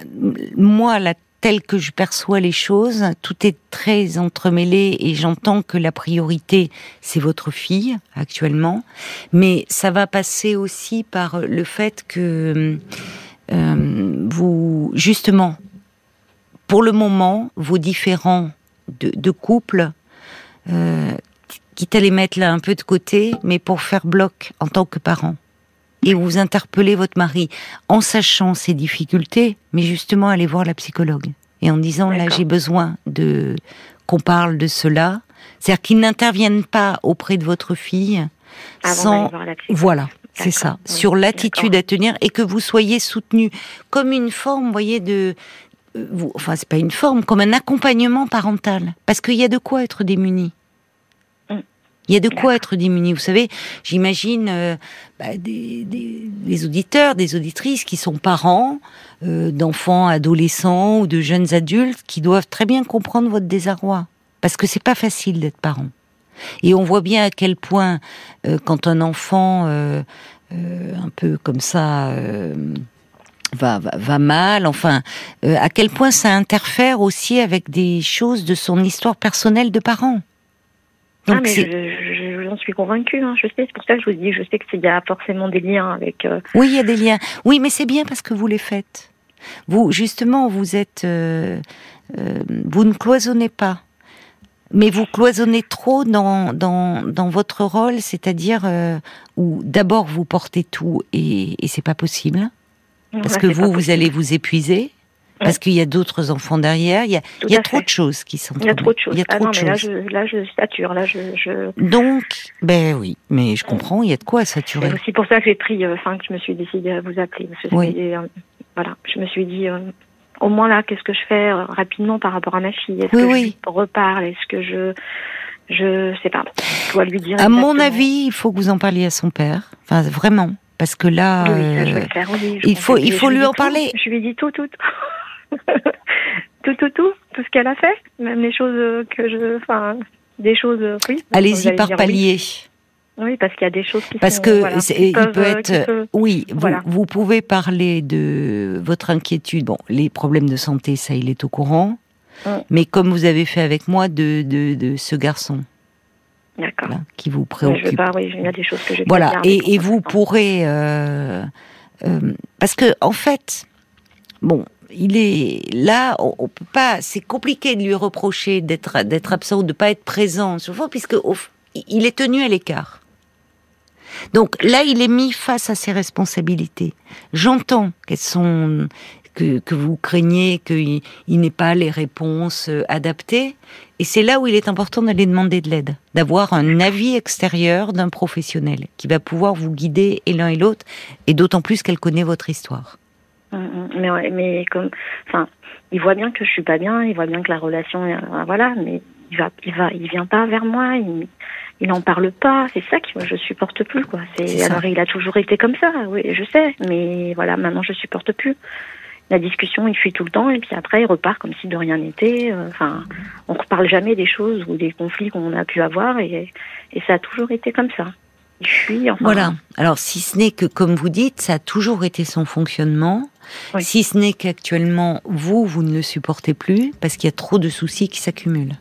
moi, la telle que je perçois les choses, tout est très entremêlé et j'entends que la priorité, c'est votre fille actuellement, mais ça va passer aussi par le fait que euh, vous, justement, pour le moment, vos différents de, de couples euh, quitte à les mettre là un peu de côté, mais pour faire bloc en tant que parent. Et vous interpellez votre mari en sachant ses difficultés, mais justement aller voir la psychologue. Et en disant, là, j'ai besoin de qu'on parle de cela. C'est-à-dire qu'il n'intervienne pas auprès de votre fille sans... Voilà, c'est ça. Sur l'attitude à tenir et que vous soyez soutenu comme une forme, vous voyez, de... Euh, enfin, c'est pas une forme, comme un accompagnement parental. Parce qu'il y a de quoi être démuni. Il y a de quoi être démuni. Vous savez, j'imagine euh, bah, des, auditeurs, des auditrices qui sont parents euh, d'enfants, adolescents ou de jeunes adultes qui doivent très bien comprendre votre désarroi. Parce que c'est pas facile d'être parent. Et on voit bien à quel point, euh, quand un enfant un peu comme ça va, va, va, mal, enfin, à quel point ça interfère aussi avec des choses de son histoire personnelle de parent. Donc ah, mais j'en suis convaincue, hein, je sais, c'est pour ça que je vous dis, je sais qu'il y a forcément des liens avec... Euh, oui, il y a des liens. Oui, mais c'est bien parce que vous les faites. Vous, justement, vous êtes... Euh, euh, vous ne cloisonnez pas. Mais vous cloisonnez trop dans, dans, dans votre rôle, c'est-à-dire où d'abord vous portez tout et, et c'est pas possible. Parce que vous, vous allez vous épuiser. Parce qu'il y a d'autres enfants derrière, il y a, il y a trop de choses qui sont. Il y a trop de choses. Il y a ah trop de choses. Là, je, là, je sature. Là, je, je, Donc, ben oui, mais je comprends. Il y a de quoi saturer. C'est aussi pour ça que j'ai pris, euh, enfin, que je me suis décidée à vous appeler. Parce que oui. Euh, voilà, je me suis dit, euh, au moins là, qu'est-ce que je fais rapidement par rapport à ma fille? Est-ce que je reparle? Est-ce que je je sais pas. Je dois lui dire. À mon avis, il faut que vous en parliez à son père. Enfin, vraiment. Parce que là, il faut, il faut lui en parler. Je lui dit tout, tout. tout, tout, tout, tout ce qu'elle a fait, même les choses que je, enfin, des choses, oui. Allez-y par palier. Oui. parce qu'il y a des choses qui Parce que il peut être, oui, vous, vous, pouvez parler de votre inquiétude. Bon, les problèmes de santé, ça, il est au courant. Mm. Mais comme vous avez fait avec moi de, de, de ce garçon. qui vous préoccupent. pas, oui, il y a des choses que je Voilà, et, et vous pourrez, euh, euh, parce que en fait, bon, il est là, on, peut pas, c'est compliqué de lui reprocher d'être d'être absent ou de pas être présent, souvent, puisque il est tenu à l'écart. Donc là, il est mis face à ses responsabilités. J'entends qu'elles sont que, que, vous craignez qu'il n'ait pas les réponses euh, adaptées. Et c'est là où il est important d'aller demander de l'aide, d'avoir un avis extérieur d'un professionnel qui va pouvoir vous guider et l'un et l'autre, et d'autant plus qu'elle connaît votre histoire. Hum, hum. Mais, comme, enfin, il voit bien que je suis pas bien, il voit bien que la relation, euh, voilà, mais il va, il va, il vient pas vers moi, il, il n'en parle pas. C'est ça que je supporte plus, quoi. C'est alors il a toujours été comme ça, oui, je sais, mais voilà, maintenant je supporte plus. La discussion, il fuit tout le temps et puis après il repart comme si de rien n'était. Euh, enfin, on reparle jamais des choses ou des conflits qu'on a pu avoir et, et ça a toujours été comme ça. Il fuit. Enfin, voilà. Alors si ce n'est que, comme vous dites, ça a toujours été son fonctionnement. Si ce n'est qu'actuellement, vous, vous ne le supportez plus parce qu'il y a trop de soucis qui s'accumulent.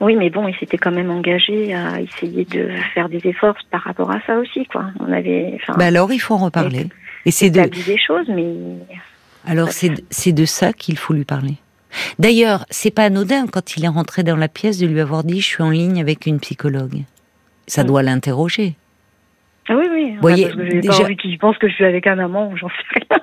Oui, mais bon, il s'était quand même engagé à essayer de faire des efforts par rapport à ça aussi, quoi. On avait. Bah alors, il faut en reparler. Et c'est de. des choses, mais. Alors, c'est de ça qu'il faut lui parler. D'ailleurs, c'est pas anodin quand il est rentré dans la pièce de lui avoir dit je suis en ligne avec une psychologue. Ça doit l'interroger. Ah oui, oui. Voyez, parce que j'ai déjà... pas envie qu'il pense que je suis avec un amant, j'en sais rien.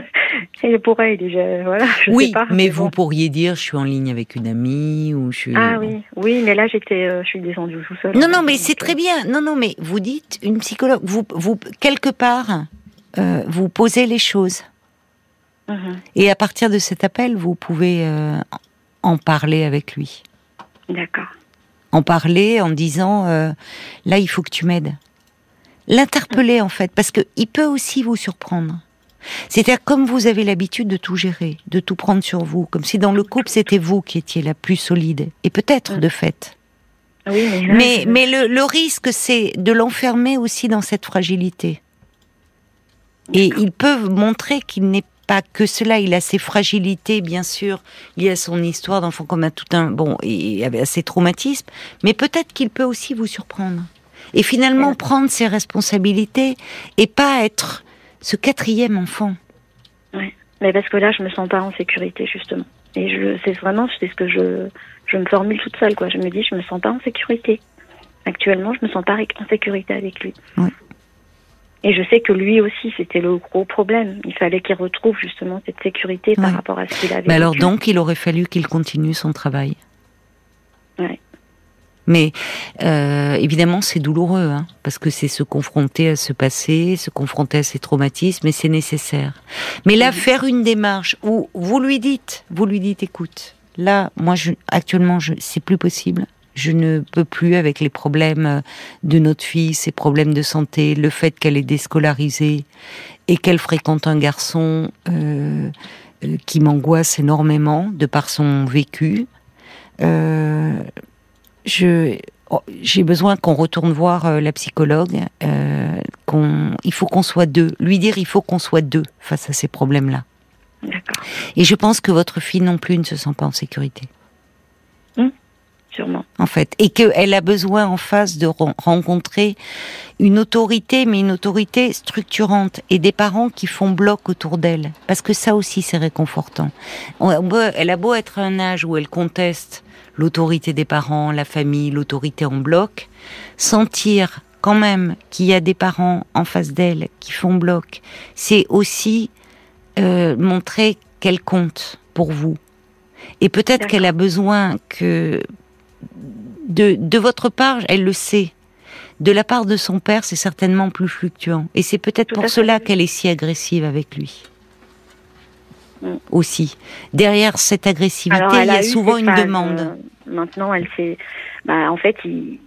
Et pourrait déjà, voilà. oui, mais, vous pourriez dire, je suis en ligne avec une amie ou je suis. Ah oui, oui, mais là j'étais, euh, je suis descendue tout seul. Non, non, mais c'est très bien. Non, non, mais vous dites une psychologue, vous, vous quelque part, euh, vous posez les choses. Mhm. Et à partir de cet appel, vous pouvez euh, en parler avec lui. D'accord. En parler en disant, là, il faut que tu m'aides. L'interpeller en fait, parce que il peut aussi vous surprendre. C'est-à-dire comme vous avez l'habitude de tout gérer, de tout prendre sur vous, comme si dans le couple c'était vous qui étiez la plus solide, et peut-être de fait. mais, mais, le, risque c'est de l'enfermer aussi dans cette fragilité. Et ils peuvent montrer qu'il n'est pas que cela, il a ses fragilités, bien sûr, liées à son histoire d'enfant comme à tout un, bon, et à ses traumatismes, mais peut-être qu'il peut aussi vous surprendre. Et finalement prendre ses responsabilités et pas être ce quatrième enfant. Oui, mais parce que là, je me sens pas en sécurité justement. Et je, c'est vraiment, c'est ce que je, je me formule toute seule, quoi. Je me dis, je me sens pas en sécurité. Actuellement, je me sens pas en sécurité avec lui. Oui. Et je sais que lui aussi, c'était le gros problème. Il fallait qu'il retrouve justement cette sécurité par rapport à ce qu'il avait. Mais alors donc, il aurait fallu qu'il continue son travail. Oui. Mais euh, évidemment, c'est douloureux, hein, parce que c'est se confronter à ce passé, se confronter à ces traumatismes, et c'est nécessaire. Mais là, faire une démarche où vous lui dites, vous lui dites, écoute, là, moi, je, actuellement, je, c'est plus possible. Je ne peux plus avec les problèmes de notre fille, ses problèmes de santé, le fait qu'elle est déscolarisée et qu'elle fréquente un garçon euh, euh qui m'angoisse énormément de par son vécu. Euh, je oh, j'ai besoin qu'on retourne voir euh, la psychologue. Euh, qu'on, il faut qu'on soit deux. Lui dire, il faut qu'on soit deux face à ces problèmes-là. Et je pense que votre fille non plus ne se sent pas en sécurité. Sûrement. En fait, et qu'elle a besoin en face de rencontrer une autorité, mais une autorité structurante et des parents qui font bloc autour d'elle, parce que ça aussi c'est réconfortant. Elle a beau être à un âge où elle conteste l'autorité des parents, la famille, l'autorité en bloc, sentir quand même qu'il y a des parents en face d'elle qui font bloc, c'est aussi euh, montrer qu'elle compte pour vous. Et peut-être qu'elle a besoin que de, de votre part, elle le sait. De la part de son père, c'est certainement plus fluctuant. Et c'est peut-être pour cela qu'elle est si agressive avec lui. Mm. aussi. Derrière cette agressivité, il y a, souvent une demande. Euh, maintenant, elle s'est, bah, en fait, il,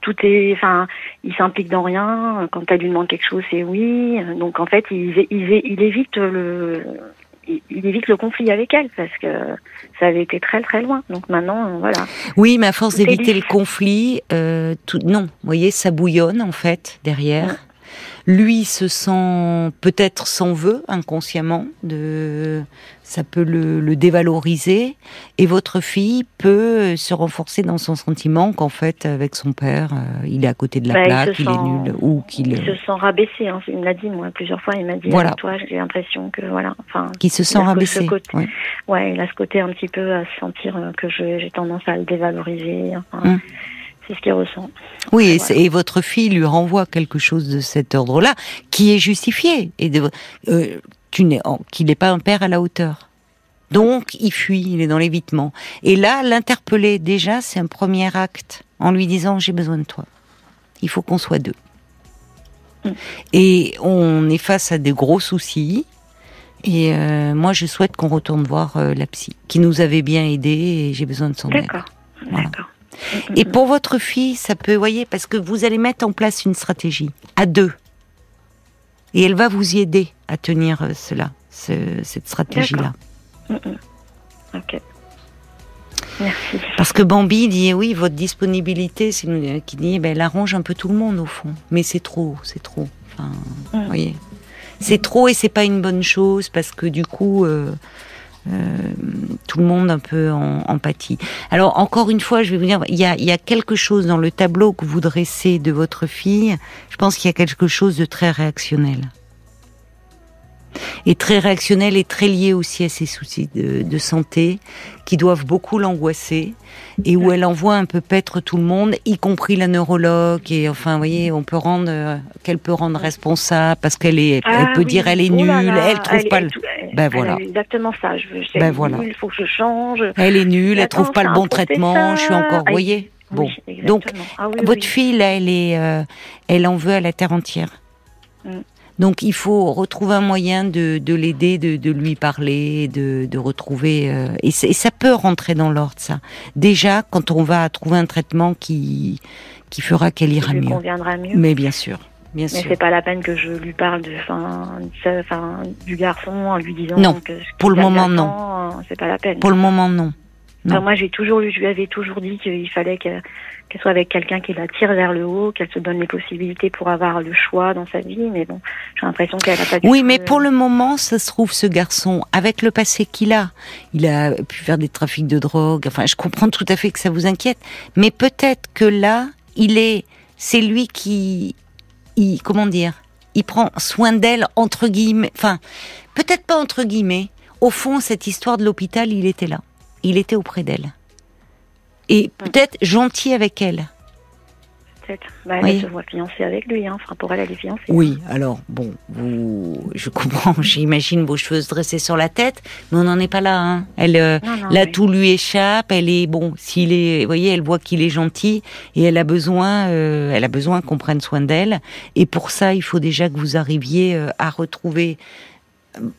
tout est, enfin, il s'implique dans rien. Quand elle lui demande quelque chose, c'est oui. Donc en fait, il, il, évite le, il évite le conflit avec elle parce que ça avait été très très loin. Donc maintenant, voilà. Oui, mais à force d'éviter le conflit, euh, tout, non, vous voyez, ça bouillonne en fait derrière. Lui se sent peut-être s'en veut inconsciemment, de, ça peut le, dévaloriser, et votre fille peut se renforcer dans son sentiment qu'en fait, avec son père, euh, il est à côté de la bah, plaque, il, est nul, ou qu'il il se sent rabaissé. Hein. Il me l'a dit moi plusieurs fois. Il m'a dit voilà. toi, j'ai l'impression que voilà, enfin, qui se sent rabaissé. ouais. il a ce côté un petit peu à sentir euh, que j'ai tendance à le dévaloriser. Hum. C'est ce qu'il ressent. Oui, et, votre fille lui renvoie quelque chose de cet ordre-là, qui est justifié, et de, euh, qu'il n'est pas un père à la hauteur. Donc, il fuit, il est dans l'évitement. Et là, l'interpeller, déjà, c'est un premier acte, en lui disant, j'ai besoin de toi. Il faut qu'on soit deux. Mm. Et on est face à des gros soucis. Et euh, moi, je souhaite qu'on retourne voir euh, la psy, qui nous avait bien aidés, et j'ai besoin de son aide. D'accord. D'accord. Et pour votre fille, ça peut, voyez, parce que vous allez mettre en place une stratégie à deux. Et elle va vous y aider à tenir euh, cela, cette stratégie-là. Ok. Merci. Parce que Bambi dit oui, votre disponibilité, c'est qui dit, ben, elle arrange un peu tout le monde au fond. Mais c'est trop, c'est trop. Enfin, mm. voyez, c'est trop et c'est pas une bonne chose parce que du coup, euh, euh, tout le monde un peu en empathie. Alors encore une fois, je vais vous dire, il y a, il y a quelque chose dans le tableau que vous dressez de votre fille. Je pense qu'il y a quelque chose de très réactionnel et très réactionnel et très lié aussi à ses soucis de, santé qui doivent beaucoup l'angoisser et où elle envoie un peu paître tout le monde, y compris la neurologue et enfin, vous voyez, on peut rendre euh, qu'elle peut rendre responsable parce qu'elle est, elle ah peut dire elle est oh nulle, elle trouve pas le, ben voilà, exactement ça. Je, ben voilà, il faut que je change. Elle est nulle, elle trouve pas le bon traitement. Je suis encore, vous voyez. Bon, donc ah votre fille là, elle est, euh, elle en veut à la terre entière. Mm. Donc il faut retrouver un moyen de, l'aider, de, lui parler, de, retrouver... Euh, et, ça peut rentrer dans l'ordre, ça. Déjà, quand on va trouver un traitement qui, qui fera qu'elle ira mieux. conviendra mieux. Mais bien sûr. Bien mais c'est pas la peine que je lui parle de, fin, du garçon en lui disant non, que pour le moment non. C'est pas la peine. Pour le moment non. moi j'ai toujours, je lui avais toujours dit qu'il fallait que qu'elle soit avec quelqu'un qui la tire vers le haut, qu'elle se donne les possibilités pour avoir le choix dans sa vie. Mais bon, j'ai l'impression qu'elle n'a pas du Oui, mais pour le moment, ça se trouve, ce garçon, avec le passé qu'il a, il a pu faire des trafics de drogue. Enfin, je comprends tout à fait que ça vous inquiète. Mais peut-être que là, il est, c'est lui qui, il, comment dire, il prend soin d'elle, entre guillemets. Enfin, peut-être pas entre guillemets. Au fond, cette histoire de l'hôpital, il était là. Il était auprès d'elle et peut-être gentil avec elle. Peut-être. Bah, elle se voit fiancée avec lui. Hein. Enfin, pour elle, elle est fiancée. Oui, alors, bon, vous, je comprends, j'imagine vos cheveux se dresser sur la tête, mais on n'en est pas là. Hein. Elle, euh, là, tout lui échappe. Elle est, bon, s'il est, vous voyez, elle voit qu'il est gentil et elle a besoin, euh, elle a besoin qu'on prenne soin d'elle. Et pour ça, il faut déjà que vous arriviez euh, à retrouver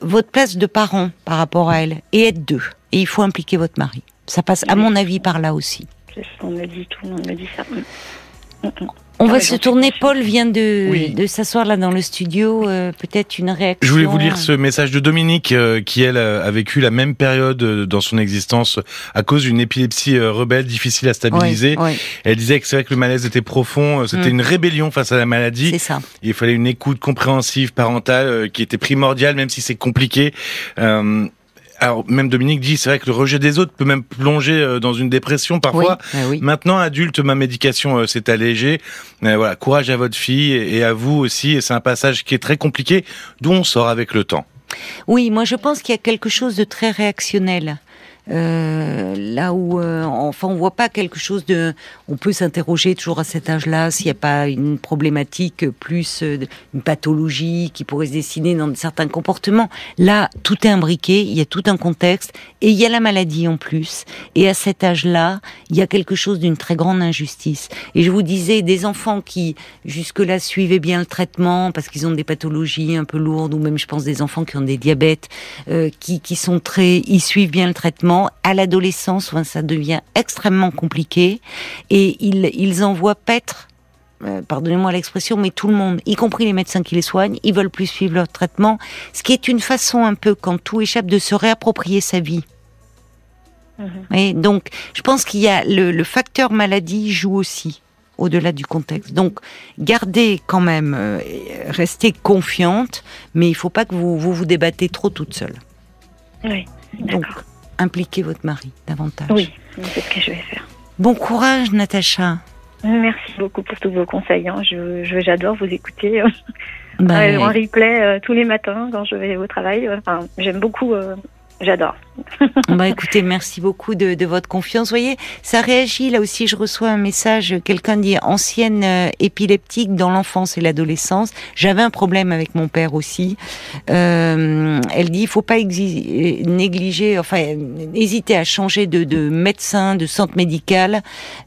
votre place de parent par rapport à elle et être deux. Et il faut impliquer votre mari. Ça passe, à mon avis, par là aussi. Qu'on me dit, tout le monde me dit ça. Mm, mm. On va se tourner. Paul vient de, de s'asseoir là dans le studio. Euh, peut-être une réaction. Je voulais vous lire ce message de Dominique euh, qui, elle, a vécu la même période euh, dans son existence à cause d'une épilepsie rebelle difficile à stabiliser. Elle disait que c'est vrai que le malaise était profond. C'était mm. une rébellion face à la maladie. C'est ça. il fallait une écoute compréhensive, parentale, qui était primordiale, même si c'est compliqué alors même Dominique dit, c'est vrai que le rejet des autres peut même plonger euh, dans une dépression parfois. Oui, Maintenant, adulte, ma médication euh, s'est allégée. Euh, voilà, courage à votre fille et à vous aussi. C'est un passage qui est très compliqué, d'où on sort avec le temps. Oui, moi je pense qu'il y a quelque chose de très réactionnel. Euh, là où, euh, enfin, on voit pas quelque chose de. On peut s'interroger toujours à cet âge-là s'il n'y a pas une problématique plus euh, une pathologie qui pourrait se dessiner dans certains comportements. Là, tout est imbriqué, il y a tout un contexte et il y a la maladie en plus. Et à cet âge-là, il y a quelque chose d'une très grande injustice. Et je vous disais, des enfants qui jusque-là suivaient bien le traitement parce qu'ils ont des pathologies un peu lourdes ou même, je pense, des enfants qui ont des diabètes, qui, qui sont très, ils suivent bien le traitement à l'adolescence, ça devient extrêmement compliqué et ils, ils envoient paître euh, pardonnez-moi l'expression, mais tout le monde, y compris les médecins qui les soignent, ils veulent plus suivre leur traitement, ce qui est une façon un peu, quand tout échappe, de se réapproprier sa vie. Et mhm. donc, je pense qu'il y a le, facteur maladie joue aussi au-delà du contexte. Donc, gardez quand même, euh, restez confiante, mais il faut pas que vous vous, vous débattez trop toute seule. Oui, Donc, impliquez votre mari davantage. Oui, c'est ce que je vais faire. Bon courage, Natacha. Merci beaucoup pour tous vos conseils. Hein. Je, j'adore vous écouter ben... en replay euh, tous les matins quand je vais au travail. Enfin, j'aime beaucoup euh, J'adore. bah écoutez, merci beaucoup de, de, votre confiance. Vous voyez, ça réagit. Là aussi, je reçois un message. Quelqu'un dit ancienne euh, épileptique dans l'enfance et l'adolescence. J'avais un problème avec mon père aussi. Euh, elle dit, il faut pas négliger, enfin, hésiter à changer de, de médecin, de centre médical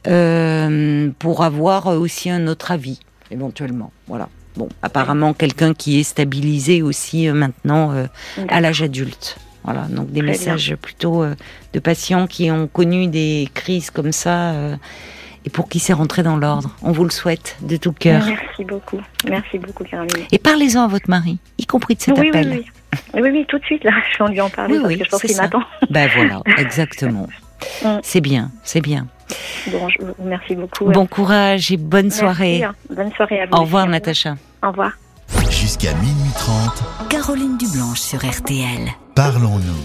euh, pour avoir aussi un autre avis, éventuellement. Voilà. Bon, apparemment, quelqu'un qui est stabilisé aussi euh, maintenant euh, à l'âge adulte. Voilà, donc des messages plutôt euh, de patients qui ont connu des crises comme ça euh, et pour qui c'est rentré dans l'ordre. On vous le souhaite de tout cœur. Merci beaucoup. Merci beaucoup, Caroline. Et parlez-en à votre mari, y compris de cet oui, appel. Oui oui. oui, oui, tout de suite, là, je vais lui en parler parce que je pense qu'il m'attend. Ben voilà, exactement. Mm. c'est bien, c'est bien. Bon, je vous remercie beaucoup. Bon courage et bonne soirée. Hein. Bonne soirée à vous. Au revoir, Natacha. Au revoir. Jusqu'à minuit 30. Caroline Dublanche sur RTL. Parlons-nous.